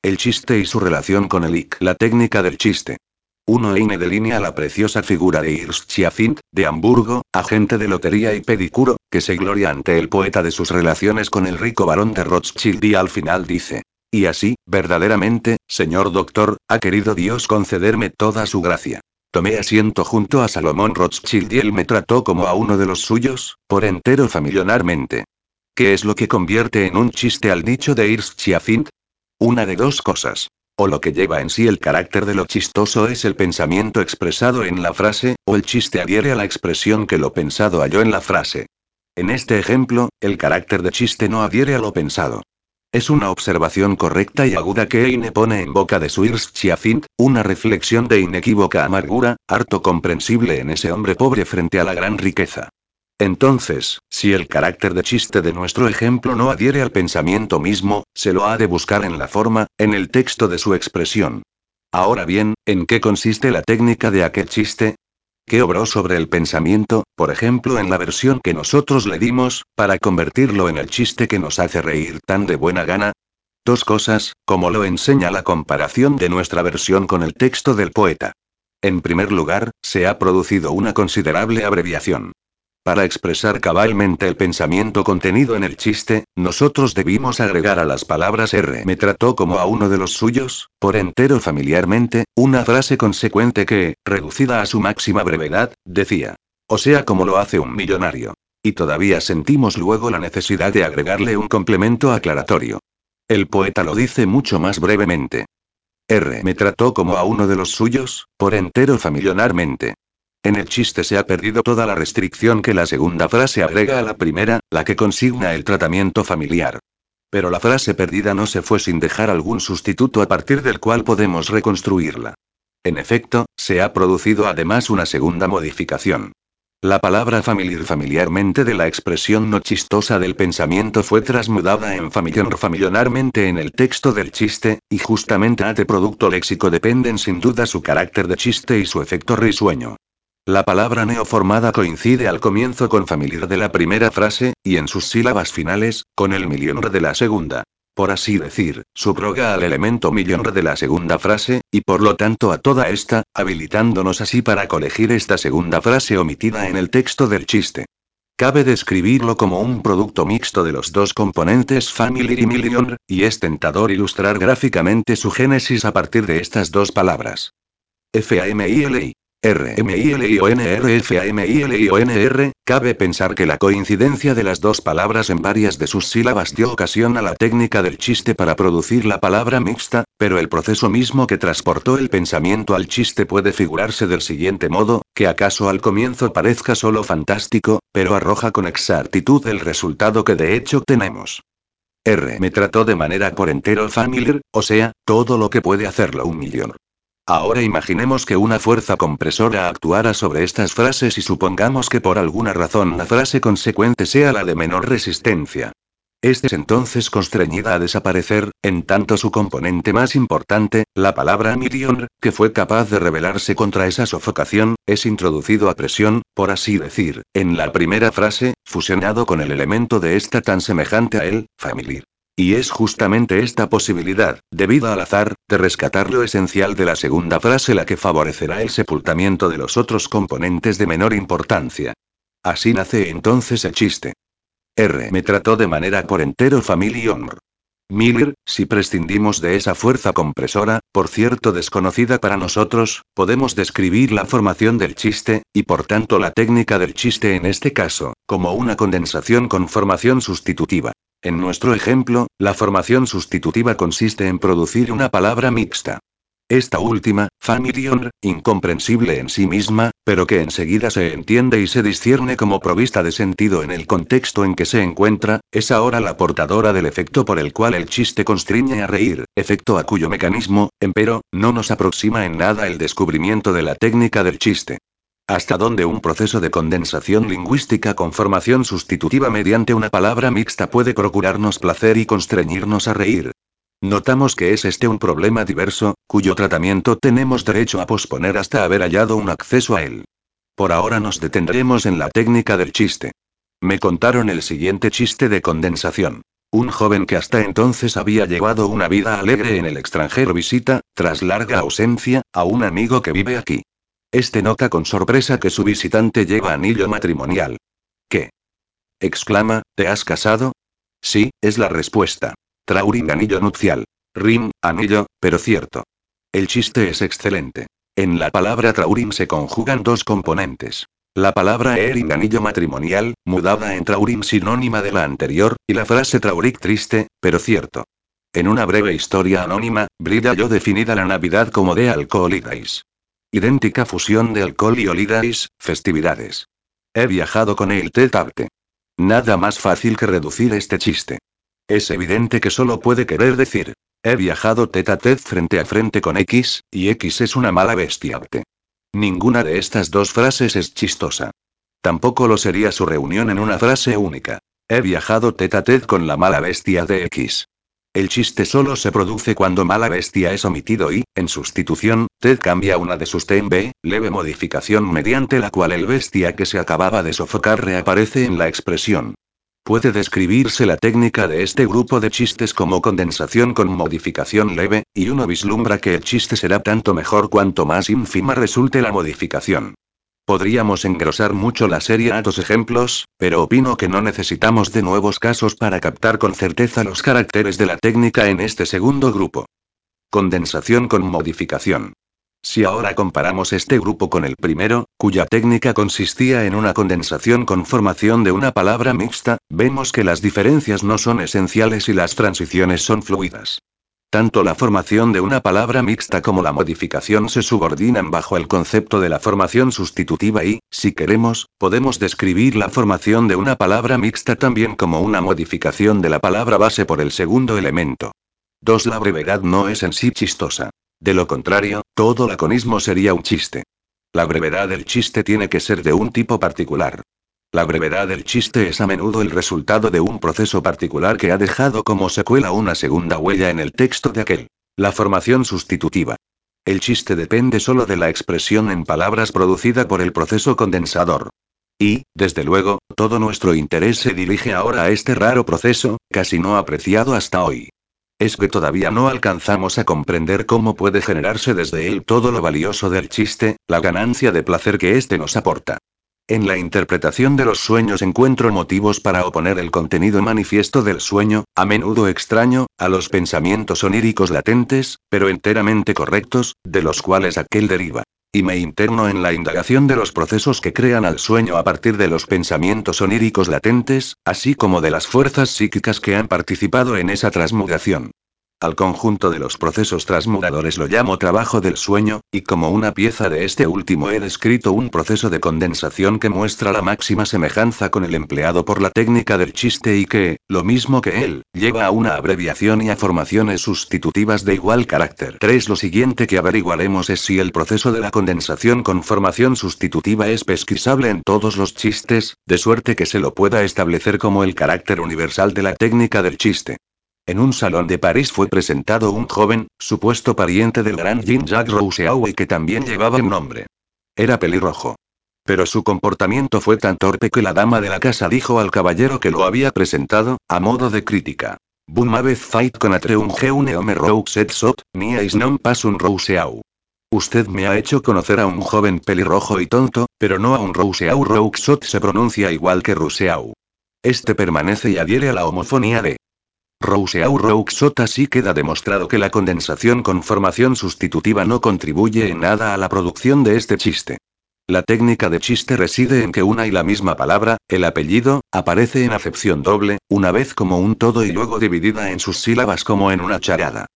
El chiste y su relación con el IC. La técnica del chiste. 1 Eine delinea la preciosa figura de Ernst Schiaffint, de Hamburgo, agente de lotería y pedicuro, que se gloria ante el poeta de sus relaciones con el rico barón de Rothschild y al final dice. Y así, verdaderamente, señor doctor, ha querido Dios concederme toda su gracia. Tomé asiento junto a Salomón Rothschild y él me trató como a uno de los suyos, por entero familiarmente. ¿Qué es lo que convierte en un chiste al dicho de Schiaffint? Una de dos cosas. O lo que lleva en sí el carácter de lo chistoso es el pensamiento expresado en la frase, o el chiste adhiere a la expresión que lo pensado halló en la frase. En este ejemplo, el carácter de chiste no adhiere a lo pensado. Es una observación correcta y aguda que Eine pone en boca de su Schiaffint, una reflexión de inequívoca amargura, harto comprensible en ese hombre pobre frente a la gran riqueza. Entonces, si el carácter de chiste de nuestro ejemplo no adhiere al pensamiento mismo, se lo ha de buscar en la forma, en el texto de su expresión. Ahora bien, ¿en qué consiste la técnica de aquel chiste? que obró sobre el pensamiento, por ejemplo en la versión que nosotros le dimos, para convertirlo en el chiste que nos hace reír tan de buena gana? Dos cosas, como lo enseña la comparación de nuestra versión con el texto del poeta. En primer lugar, se ha producido una considerable abreviación. Para expresar cabalmente el pensamiento contenido en el chiste, nosotros debimos agregar a las palabras R me trató como a uno de los suyos, por entero familiarmente, una frase consecuente que, reducida a su máxima brevedad, decía. O sea como lo hace un millonario. Y todavía sentimos luego la necesidad de agregarle un complemento aclaratorio. El poeta lo dice mucho más brevemente. R me trató como a uno de los suyos, por entero familiarmente. En el chiste se ha perdido toda la restricción que la segunda frase agrega a la primera, la que consigna el tratamiento familiar. Pero la frase perdida no se fue sin dejar algún sustituto a partir del cual podemos reconstruirla. En efecto, se ha producido además una segunda modificación. La palabra familiar familiarmente de la expresión no chistosa del pensamiento fue transmudada en familiar familiarmente en el texto del chiste, y justamente a de producto léxico dependen sin duda su carácter de chiste y su efecto risueño. La palabra neoformada coincide al comienzo con familiar de la primera frase, y en sus sílabas finales, con el millonre de la segunda. Por así decir, subroga al elemento millonre de la segunda frase, y por lo tanto a toda esta, habilitándonos así para colegir esta segunda frase omitida en el texto del chiste. Cabe describirlo como un producto mixto de los dos componentes family y million, y es tentador ilustrar gráficamente su génesis a partir de estas dos palabras. FAMILI. R-M-I-L-I-O-N-R, cabe pensar que la coincidencia de las dos palabras en varias de sus sílabas dio ocasión a la técnica del chiste para producir la palabra mixta, pero el proceso mismo que transportó el pensamiento al chiste puede figurarse del siguiente modo, que acaso al comienzo parezca solo fantástico, pero arroja con exactitud el resultado que de hecho tenemos. R me trató de manera por entero familiar, o sea, todo lo que puede hacerlo un millón. Ahora imaginemos que una fuerza compresora actuara sobre estas frases y supongamos que por alguna razón la frase consecuente sea la de menor resistencia. Este es entonces constreñida a desaparecer, en tanto su componente más importante, la palabra million, que fue capaz de rebelarse contra esa sofocación, es introducido a presión, por así decir, en la primera frase, fusionado con el elemento de esta tan semejante a él, familiar. Y es justamente esta posibilidad, debida al azar, de rescatar lo esencial de la segunda frase la que favorecerá el sepultamiento de los otros componentes de menor importancia. Así nace entonces el chiste. R me trató de manera por entero familiar. Miller, si prescindimos de esa fuerza compresora, por cierto desconocida para nosotros, podemos describir la formación del chiste, y por tanto la técnica del chiste en este caso, como una condensación con formación sustitutiva. En nuestro ejemplo, la formación sustitutiva consiste en producir una palabra mixta. Esta última, familiar, incomprensible en sí misma, pero que enseguida se entiende y se discierne como provista de sentido en el contexto en que se encuentra, es ahora la portadora del efecto por el cual el chiste constriñe a reír, efecto a cuyo mecanismo, empero, no nos aproxima en nada el descubrimiento de la técnica del chiste hasta donde un proceso de condensación lingüística con formación sustitutiva mediante una palabra mixta puede procurarnos placer y constreñirnos a reír. Notamos que es este un problema diverso, cuyo tratamiento tenemos derecho a posponer hasta haber hallado un acceso a él. Por ahora nos detendremos en la técnica del chiste. Me contaron el siguiente chiste de condensación. Un joven que hasta entonces había llevado una vida alegre en el extranjero visita, tras larga ausencia, a un amigo que vive aquí. Este nota con sorpresa que su visitante lleva anillo matrimonial. ¿Qué? exclama, ¿te has casado? Sí, es la respuesta. Trauring anillo nupcial. Rim, anillo, pero cierto. El chiste es excelente. En la palabra Traurin se conjugan dos componentes. La palabra Erin anillo matrimonial, mudada en Traurin sinónima de la anterior, y la frase Trauric triste, pero cierto. En una breve historia anónima, Brida yo definida la Navidad como de alcohol y. Idéntica fusión de alcohol y holidays, festividades. He viajado con el Tetarte. Nada más fácil que reducir este chiste. Es evidente que solo puede querer decir, He viajado tete a tete frente a frente con X, y X es una mala bestia. Ninguna de estas dos frases es chistosa. Tampoco lo sería su reunión en una frase única. He viajado tete a tete con la mala bestia de X. El chiste solo se produce cuando mala bestia es omitido y, en sustitución, Ted cambia una de sus T en B, leve modificación mediante la cual el bestia que se acababa de sofocar reaparece en la expresión. Puede describirse la técnica de este grupo de chistes como condensación con modificación leve, y uno vislumbra que el chiste será tanto mejor cuanto más ínfima resulte la modificación. Podríamos engrosar mucho la serie a dos ejemplos, pero opino que no necesitamos de nuevos casos para captar con certeza los caracteres de la técnica en este segundo grupo. Condensación con modificación. Si ahora comparamos este grupo con el primero, cuya técnica consistía en una condensación con formación de una palabra mixta, vemos que las diferencias no son esenciales y las transiciones son fluidas. Tanto la formación de una palabra mixta como la modificación se subordinan bajo el concepto de la formación sustitutiva y, si queremos, podemos describir la formación de una palabra mixta también como una modificación de la palabra base por el segundo elemento. 2. La brevedad no es en sí chistosa. De lo contrario, todo laconismo sería un chiste. La brevedad del chiste tiene que ser de un tipo particular. La brevedad del chiste es a menudo el resultado de un proceso particular que ha dejado como secuela una segunda huella en el texto de aquel. La formación sustitutiva. El chiste depende solo de la expresión en palabras producida por el proceso condensador. Y, desde luego, todo nuestro interés se dirige ahora a este raro proceso, casi no apreciado hasta hoy. Es que todavía no alcanzamos a comprender cómo puede generarse desde él todo lo valioso del chiste, la ganancia de placer que éste nos aporta. En la interpretación de los sueños encuentro motivos para oponer el contenido manifiesto del sueño, a menudo extraño, a los pensamientos oníricos latentes, pero enteramente correctos, de los cuales aquel deriva. Y me interno en la indagación de los procesos que crean al sueño a partir de los pensamientos oníricos latentes, así como de las fuerzas psíquicas que han participado en esa transmudación. Al conjunto de los procesos transmudadores lo llamo trabajo del sueño, y como una pieza de este último he descrito un proceso de condensación que muestra la máxima semejanza con el empleado por la técnica del chiste y que, lo mismo que él, lleva a una abreviación y a formaciones sustitutivas de igual carácter. 3. Lo siguiente que averiguaremos es si el proceso de la condensación con formación sustitutiva es pesquisable en todos los chistes, de suerte que se lo pueda establecer como el carácter universal de la técnica del chiste. En un salón de París fue presentado un joven, supuesto pariente del gran Jean-Jacques Rousseau y que también llevaba un nombre. Era pelirrojo. Pero su comportamiento fue tan torpe que la dama de la casa dijo al caballero que lo había presentado, a modo de crítica. Vous m'avez fait connaître un jeune homme sot, non pas un Rousseau. Usted me ha hecho conocer a un joven pelirrojo y tonto, pero no a un Rousseau. Rouxot se pronuncia igual que Rousseau. Este permanece y adhiere a la homofonía de Rousseau Rouxot así queda demostrado que la condensación con formación sustitutiva no contribuye en nada a la producción de este chiste. La técnica de chiste reside en que una y la misma palabra, el apellido, aparece en acepción doble, una vez como un todo y luego dividida en sus sílabas como en una charada.